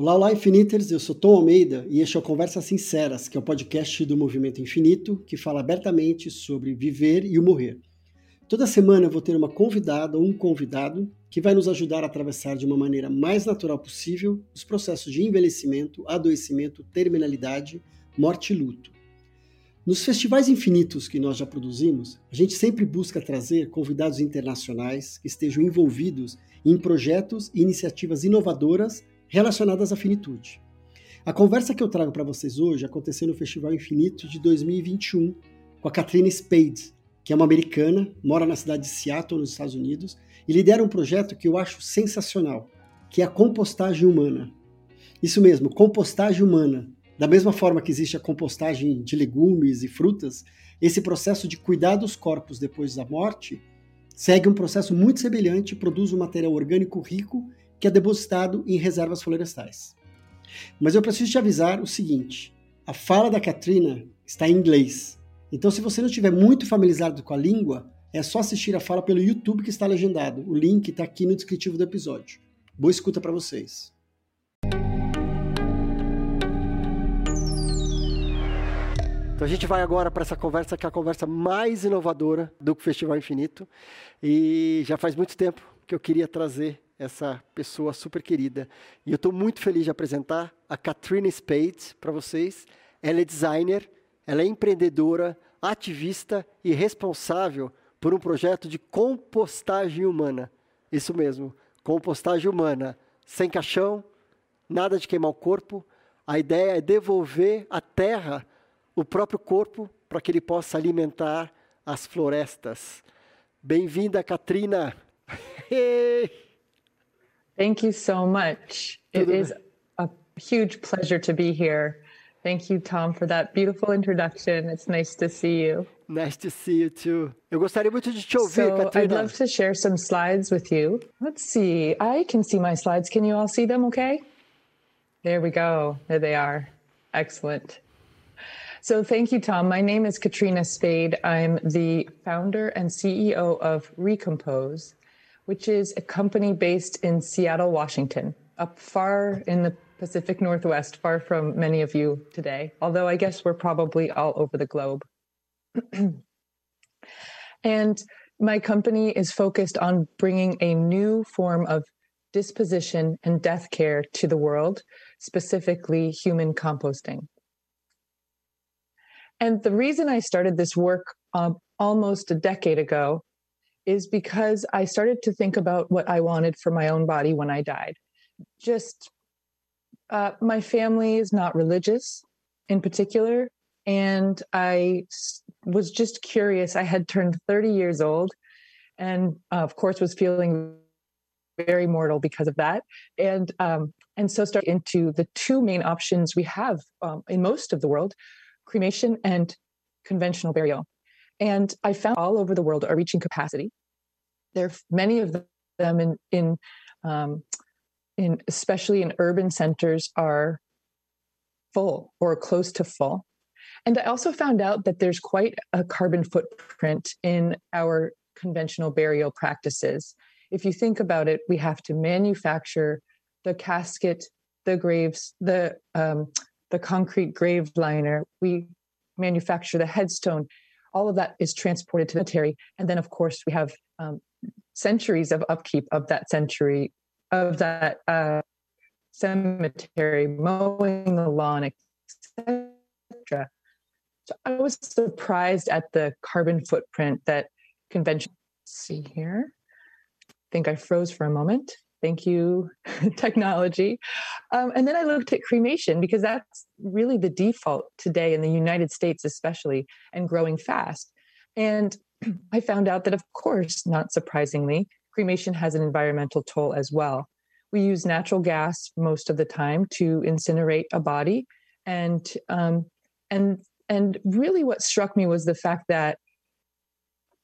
Olá, olá, Infiniters! Eu sou Tom Almeida e este é o Conversas Sinceras, que é o podcast do Movimento Infinito que fala abertamente sobre viver e o morrer. Toda semana eu vou ter uma convidada ou um convidado que vai nos ajudar a atravessar de uma maneira mais natural possível os processos de envelhecimento, adoecimento, terminalidade, morte e luto. Nos festivais infinitos que nós já produzimos, a gente sempre busca trazer convidados internacionais que estejam envolvidos em projetos e iniciativas inovadoras relacionadas à finitude. A conversa que eu trago para vocês hoje aconteceu no Festival Infinito de 2021 com a Katrina Spade, que é uma americana, mora na cidade de Seattle, nos Estados Unidos, e lidera um projeto que eu acho sensacional, que é a compostagem humana. Isso mesmo, compostagem humana. Da mesma forma que existe a compostagem de legumes e frutas, esse processo de cuidar dos corpos depois da morte segue um processo muito semelhante e produz um material orgânico rico que é depositado em reservas florestais. Mas eu preciso te avisar o seguinte: a fala da Katrina está em inglês. Então, se você não estiver muito familiarizado com a língua, é só assistir a fala pelo YouTube que está legendado. O link está aqui no descritivo do episódio. Boa escuta para vocês. Então a gente vai agora para essa conversa que é a conversa mais inovadora do Festival Infinito. E já faz muito tempo que eu queria trazer essa pessoa super querida. E eu estou muito feliz de apresentar a Katrina Spade para vocês. Ela é designer, ela é empreendedora, ativista e responsável por um projeto de compostagem humana. Isso mesmo, compostagem humana, sem caixão, nada de queimar o corpo. A ideia é devolver à terra o próprio corpo para que ele possa alimentar as florestas. Bem-vinda, Katrina! Thank you so much. It is a huge pleasure to be here. Thank you, Tom, for that beautiful introduction. It's nice to see you. Nice to see you too. Eu gostaria muito de te ouvir, so Katrina. I'd love to share some slides with you. Let's see. I can see my slides. Can you all see them okay? There we go. There they are. Excellent. So thank you, Tom. My name is Katrina Spade. I'm the founder and CEO of Recompose which is a company based in Seattle, Washington, up far in the Pacific Northwest, far from many of you today, although I guess we're probably all over the globe. and my company is focused on bringing a new form of disposition and death care to the world, specifically human composting. And the reason I started this work uh, almost a decade ago is because I started to think about what I wanted for my own body when I died. Just uh, my family is not religious in particular. And I was just curious. I had turned 30 years old and, uh, of course, was feeling very mortal because of that. And, um, and so started into the two main options we have um, in most of the world cremation and conventional burial. And I found all over the world are reaching capacity. There are many of them in in um, in especially in urban centers are full or close to full. And I also found out that there's quite a carbon footprint in our conventional burial practices. If you think about it, we have to manufacture the casket, the graves, the um, the concrete grave liner. We manufacture the headstone all of that is transported to the cemetery. And then, of course, we have um, centuries of upkeep of that century, of that uh, cemetery, mowing the lawn, etc. So I was surprised at the carbon footprint that convention. see here. I think I froze for a moment. Thank you, technology. Um, and then I looked at cremation because that's really the default today in the United States, especially, and growing fast. And I found out that, of course, not surprisingly, cremation has an environmental toll as well. We use natural gas most of the time to incinerate a body, and um, and and really, what struck me was the fact that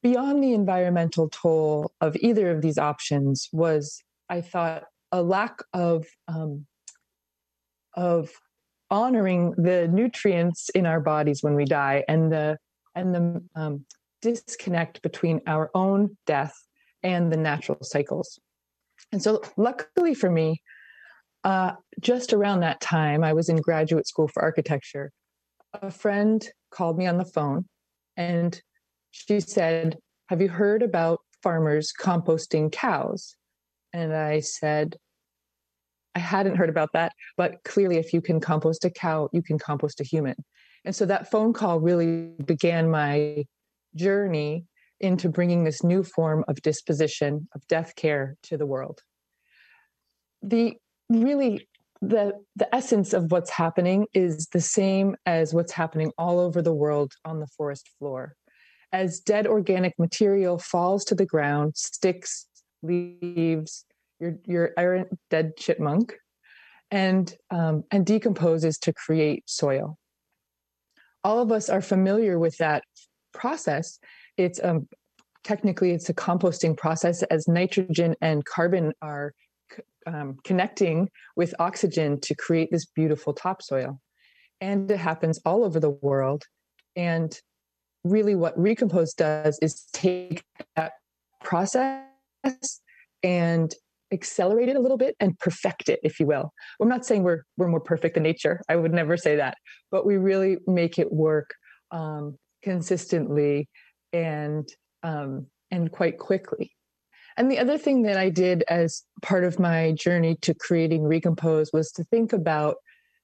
beyond the environmental toll of either of these options was I thought a lack of um, of honoring the nutrients in our bodies when we die and the and the um, disconnect between our own death and the natural cycles. And so, luckily for me, uh, just around that time, I was in graduate school for architecture. A friend called me on the phone and she said, Have you heard about farmers composting cows? And I said, I hadn't heard about that, but clearly, if you can compost a cow, you can compost a human. And so that phone call really began my journey into bringing this new form of disposition, of death care to the world. The really the the essence of what's happening is the same as what's happening all over the world on the forest floor as dead organic material falls to the ground sticks leaves your your iron dead chipmunk and um, and decomposes to create soil all of us are familiar with that process it's um, technically it's a composting process as nitrogen and carbon are um, connecting with oxygen to create this beautiful topsoil. And it happens all over the world. And really, what Recompose does is take that process and accelerate it a little bit and perfect it, if you will. I'm not saying we're we're more perfect than nature. I would never say that, but we really make it work um, consistently and um, and quite quickly. And the other thing that I did as part of my journey to creating Recompose was to think about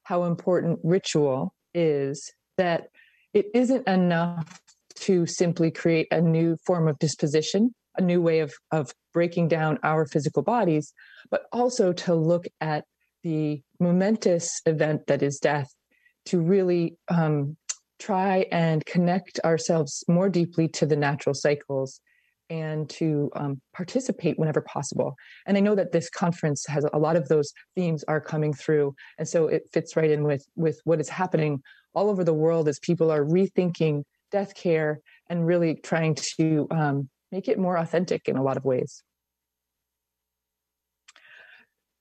how important ritual is, that it isn't enough to simply create a new form of disposition, a new way of, of breaking down our physical bodies, but also to look at the momentous event that is death to really um, try and connect ourselves more deeply to the natural cycles and to um, participate whenever possible. And I know that this conference has a lot of those themes are coming through, and so it fits right in with with what is happening all over the world as people are rethinking death care and really trying to um, make it more authentic in a lot of ways.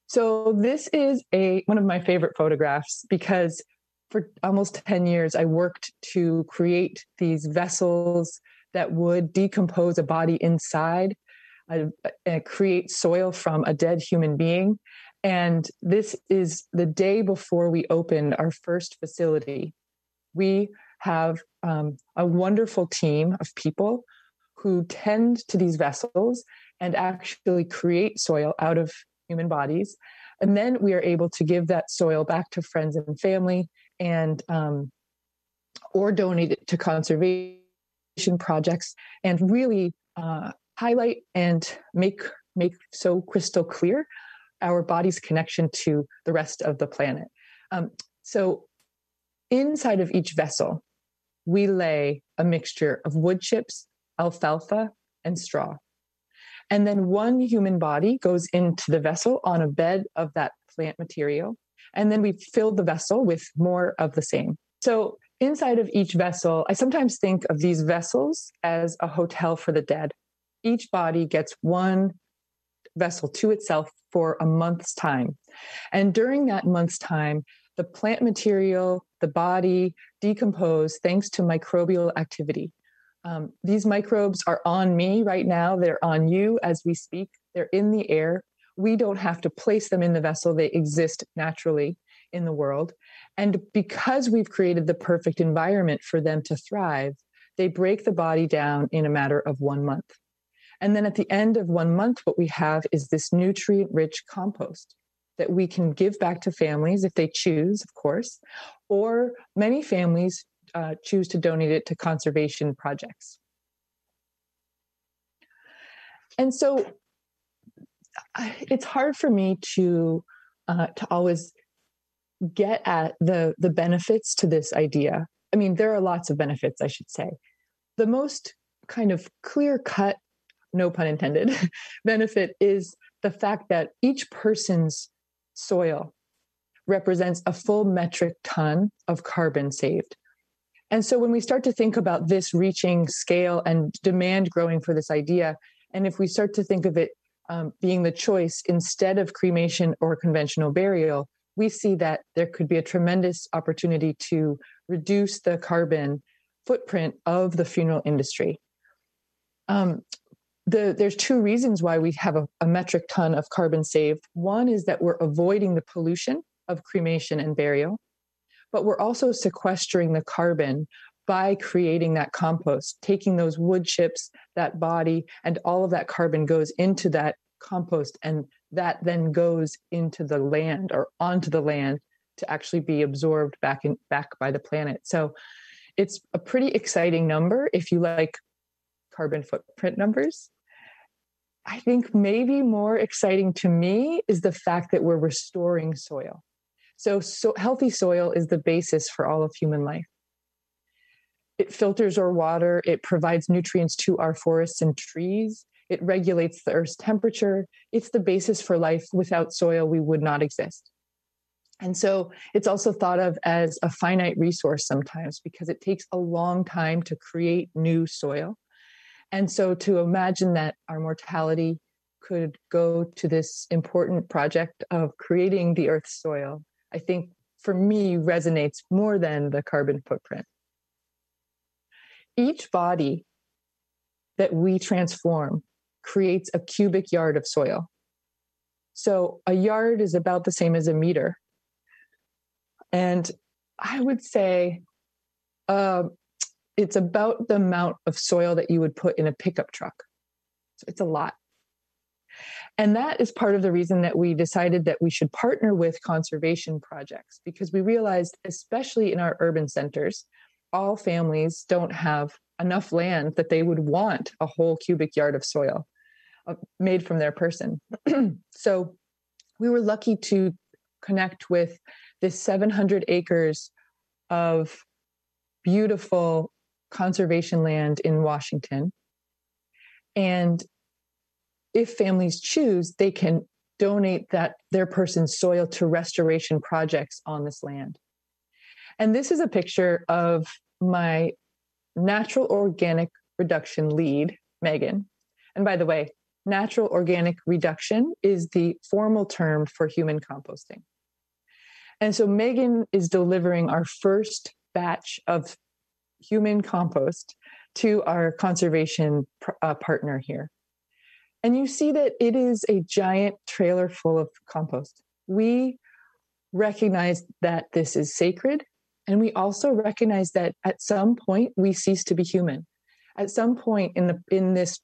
So this is a one of my favorite photographs because for almost 10 years I worked to create these vessels that would decompose a body inside and create soil from a dead human being. And this is the day before we opened our first facility. We have um, a wonderful team of people who tend to these vessels and actually create soil out of human bodies. And then we are able to give that soil back to friends and family and um, or donate it to conservation projects and really uh, highlight and make make so crystal clear our body's connection to the rest of the planet. Um, so inside of each vessel, we lay a mixture of wood chips, alfalfa, and straw. And then one human body goes into the vessel on a bed of that plant material. And then we fill the vessel with more of the same. So inside of each vessel, I sometimes think of these vessels as a hotel for the dead. Each body gets one vessel to itself for a month's time. And during that month's time, the plant material, the body decompose thanks to microbial activity. Um, these microbes are on me right now. They're on you as we speak. They're in the air. We don't have to place them in the vessel, they exist naturally in the world. And because we've created the perfect environment for them to thrive, they break the body down in a matter of one month. And then at the end of one month, what we have is this nutrient rich compost that we can give back to families if they choose, of course, or many families uh, choose to donate it to conservation projects. And so it's hard for me to uh, to always get at the the benefits to this idea. I mean there are lots of benefits i should say. The most kind of clear cut no pun intended benefit is the fact that each person's soil represents a full metric ton of carbon saved and so when we start to think about this reaching scale and demand growing for this idea and if we start to think of it um, being the choice instead of cremation or conventional burial we see that there could be a tremendous opportunity to reduce the carbon footprint of the funeral industry. Um, the, there's two reasons why we have a, a metric ton of carbon saved. One is that we're avoiding the pollution of cremation and burial, but we're also sequestering the carbon by creating that compost, taking those wood chips, that body, and all of that carbon goes into that compost, and that then goes into the land or onto the land to actually be absorbed back in back by the planet. So it's a pretty exciting number if you like carbon footprint numbers. I think maybe more exciting to me is the fact that we're restoring soil. So, so healthy soil is the basis for all of human life. It filters our water, it provides nutrients to our forests and trees, it regulates the earth's temperature. It's the basis for life. Without soil, we would not exist. And so it's also thought of as a finite resource sometimes because it takes a long time to create new soil. And so to imagine that our mortality could go to this important project of creating the Earth's soil, I think for me resonates more than the carbon footprint. Each body that we transform creates a cubic yard of soil. So a yard is about the same as a meter. And I would say uh, it's about the amount of soil that you would put in a pickup truck. So it's a lot. And that is part of the reason that we decided that we should partner with conservation projects because we realized, especially in our urban centers, all families don't have enough land that they would want a whole cubic yard of soil uh, made from their person. so we were lucky to connect with this 700 acres of beautiful conservation land in Washington. And if families choose, they can donate that their person's soil to restoration projects on this land. And this is a picture of my natural organic reduction lead, Megan. And by the way, natural organic reduction is the formal term for human composting. And so Megan is delivering our first batch of human compost to our conservation uh, partner here. And you see that it is a giant trailer full of compost. We recognize that this is sacred. And we also recognize that at some point we cease to be human. At some point in the in this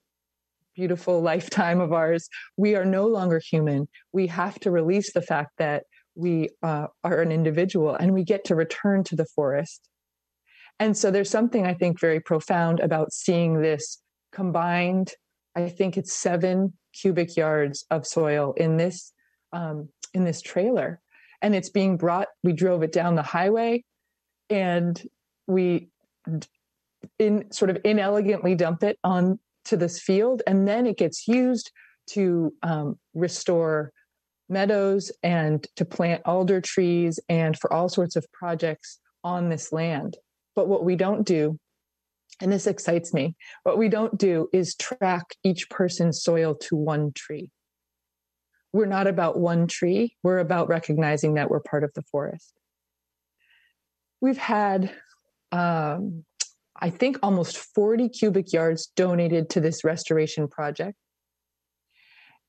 beautiful lifetime of ours, we are no longer human. We have to release the fact that we uh, are an individual and we get to return to the forest. And so there's something I think very profound about seeing this combined. I think it's seven cubic yards of soil in this um, in this trailer, and it's being brought. We drove it down the highway, and we in sort of inelegantly dump it on to this field, and then it gets used to um, restore meadows and to plant alder trees and for all sorts of projects on this land. But what we don't do, and this excites me, what we don't do is track each person's soil to one tree. We're not about one tree, we're about recognizing that we're part of the forest. We've had um, I think almost 40 cubic yards donated to this restoration project.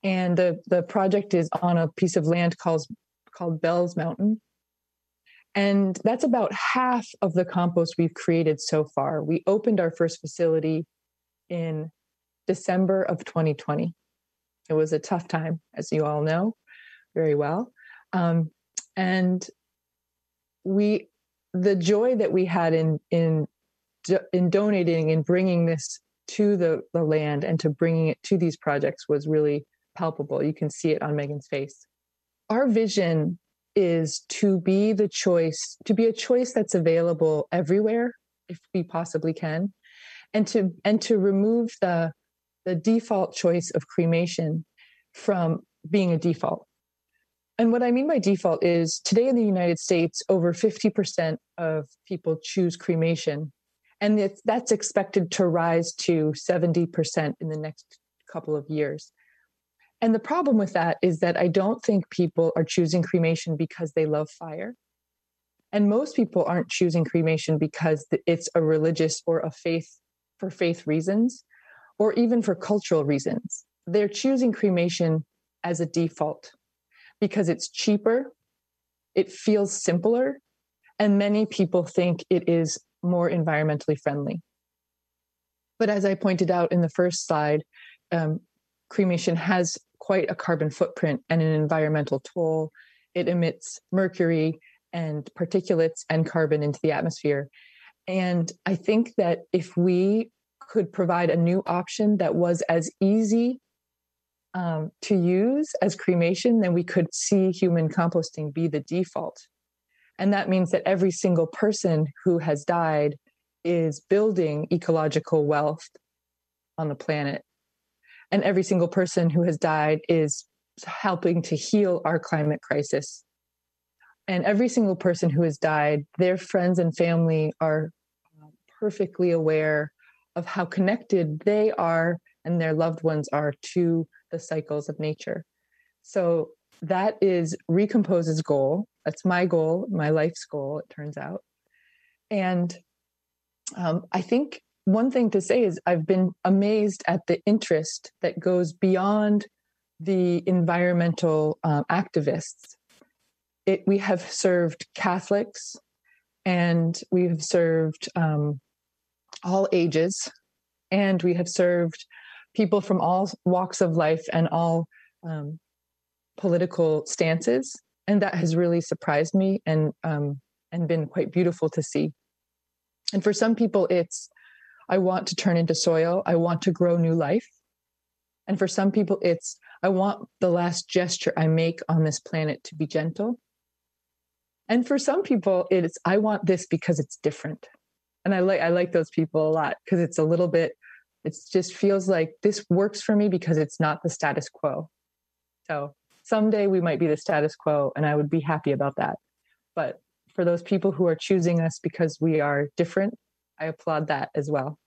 And the, the project is on a piece of land called, called Bell's Mountain. And that's about half of the compost we've created so far. We opened our first facility in December of 2020. It was a tough time, as you all know very well. Um, and we, the joy that we had in in in donating and bringing this to the, the land and to bringing it to these projects was really palpable. You can see it on Megan's face. Our vision is to be the choice, to be a choice that's available everywhere if we possibly can, and to and to remove the the default choice of cremation from being a default. And what I mean by default is today in the United States, over 50% of people choose cremation and that's expected to rise to 70% in the next couple of years. And the problem with that is that I don't think people are choosing cremation because they love fire. And most people aren't choosing cremation because it's a religious or a faith for faith reasons. or even for cultural reasons. They're choosing cremation as a default because it's cheaper, it feels simpler, and many people think it is more environmentally friendly. But as I pointed out in the first slide, um, cremation has quite a carbon footprint and an environmental toll. It emits mercury and particulates and carbon into the atmosphere. And I think that if we could provide a new option that was as easy um, to use as cremation, then we could see human composting be the default. And that means that every single person who has died is building ecological wealth on the planet. And every single person who has died is helping to heal our climate crisis. And every single person who has died, their friends and family are perfectly aware of how connected they are and their loved ones are to the cycles of nature. So that is Recompose's goal. That's my goal, my life's goal, it turns out. And um, I think one thing to say is I've been amazed at the interest that goes beyond the environmental um, activists. It, we have served Catholics and we have served um, all ages, and we have served people from all walks of life and all um, political stances, and that has really surprised me and um, and been quite beautiful to see. And for some people, it's I want to turn into soil. I want to grow new life. And for some people, it's I want the last gesture I make on this planet to be gentle. And for some people, it's I want this because it's different and I like I like those people a lot because it's a little bit it just feels like this works for me because it's not the status quo. So someday we might be the status quo and I would be happy about that. But for those people who are choosing us because we are different, I applaud that as well.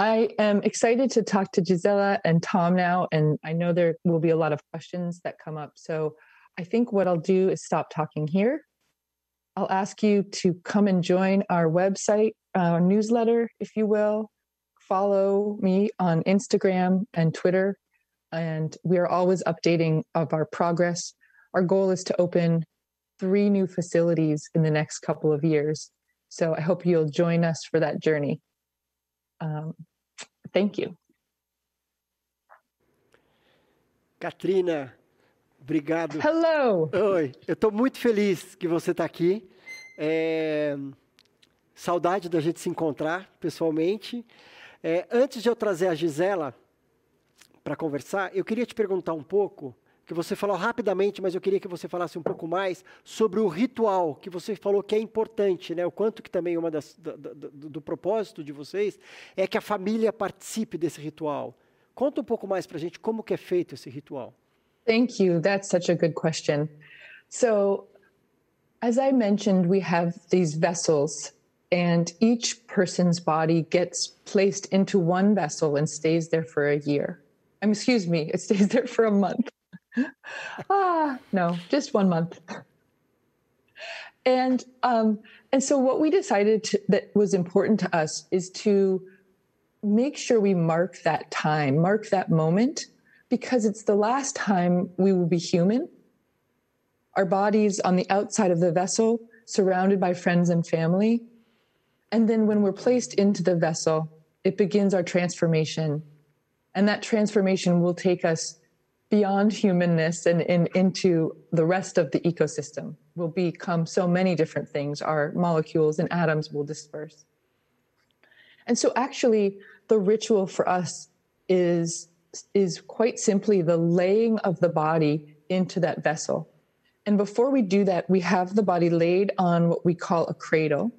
I am excited to talk to Gisela and Tom now, and I know there will be a lot of questions that come up. So I think what I'll do is stop talking here I'll ask you to come and join our website, our newsletter, if you will. Follow me on Instagram and Twitter. And we are always updating of our progress. Our goal is to open three new facilities in the next couple of years. So I hope you'll join us for that journey. Um, thank you. Katrina, Obrigado. Hello. Oi, eu estou muito feliz que você está aqui. É... Saudade da gente se encontrar pessoalmente. É, antes de eu trazer a Gisela para conversar, eu queria te perguntar um pouco, que você falou rapidamente, mas eu queria que você falasse um pouco mais sobre o ritual, que você falou que é importante, né? O quanto que também uma das, do, do, do propósito de vocês é que a família participe desse ritual. Conta um pouco mais para a gente como que é feito esse ritual. Thank you. That's such a good question. So, as I mentioned, we have these vessels, and each person's body gets placed into one vessel and stays there for a year. Um, excuse me, it stays there for a month. Ah, no, just one month. And um, and so what we decided to, that was important to us is to make sure we mark that time, mark that moment because it's the last time we will be human. Our bodies on the outside of the vessel, surrounded by friends and family. And then when we're placed into the vessel, it begins our transformation. And that transformation will take us beyond humanness and, into the rest of the ecosystem. We'll become so many different things. Our molecules and atoms will disperse. And so, actually, the ritual for us is is quite simply the laying of the body into that vessel. And before we do that, we have the body laid on what we call a cradle.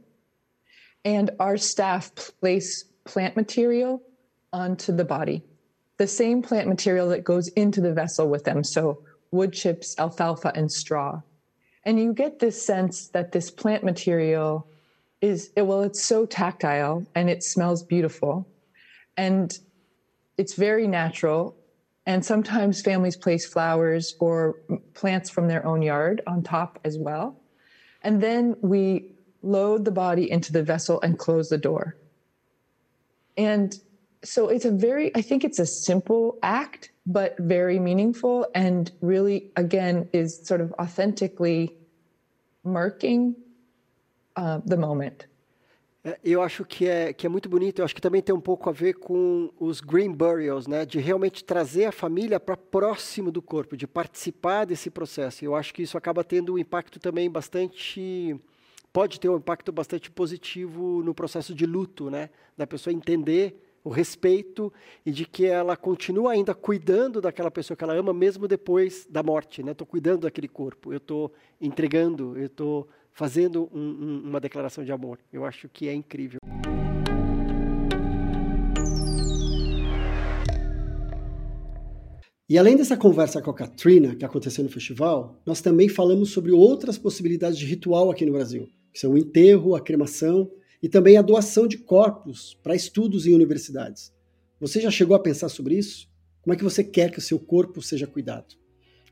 And our staff place plant material onto the body, the same plant material that goes into the vessel with them. So, wood chips, alfalfa, and straw. And you get this sense that this plant material is, well, it's so tactile and it smells beautiful. And it's very natural. And sometimes families place flowers or plants from their own yard on top as well. And then we load the body into the vessel and close the door. And so it's a very, I think it's a simple act, but very meaningful and really, again, is sort of authentically marking uh, the moment. É, eu acho que é, que é muito bonito, eu acho que também tem um pouco a ver com os green burials, né? De realmente trazer a família para próximo do corpo, de participar desse processo. Eu acho que isso acaba tendo um impacto também bastante. Pode ter um impacto bastante positivo no processo de luto, né? Da pessoa entender o respeito e de que ela continua ainda cuidando daquela pessoa que ela ama mesmo depois da morte, né? Estou cuidando daquele corpo, eu estou entregando, eu estou fazendo um, um, uma declaração de amor. Eu acho que é incrível. E além dessa conversa com a Katrina, que aconteceu no festival, nós também falamos sobre outras possibilidades de ritual aqui no Brasil, que são o enterro, a cremação e também a doação de corpos para estudos em universidades. Você já chegou a pensar sobre isso? Como é que você quer que o seu corpo seja cuidado?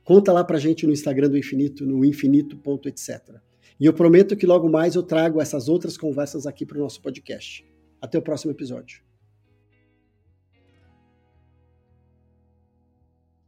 Conta lá pra gente no Instagram do Infinito, no infinito.etc. E eu prometo que logo mais eu trago essas outras conversas aqui para o nosso podcast. Até o próximo episódio.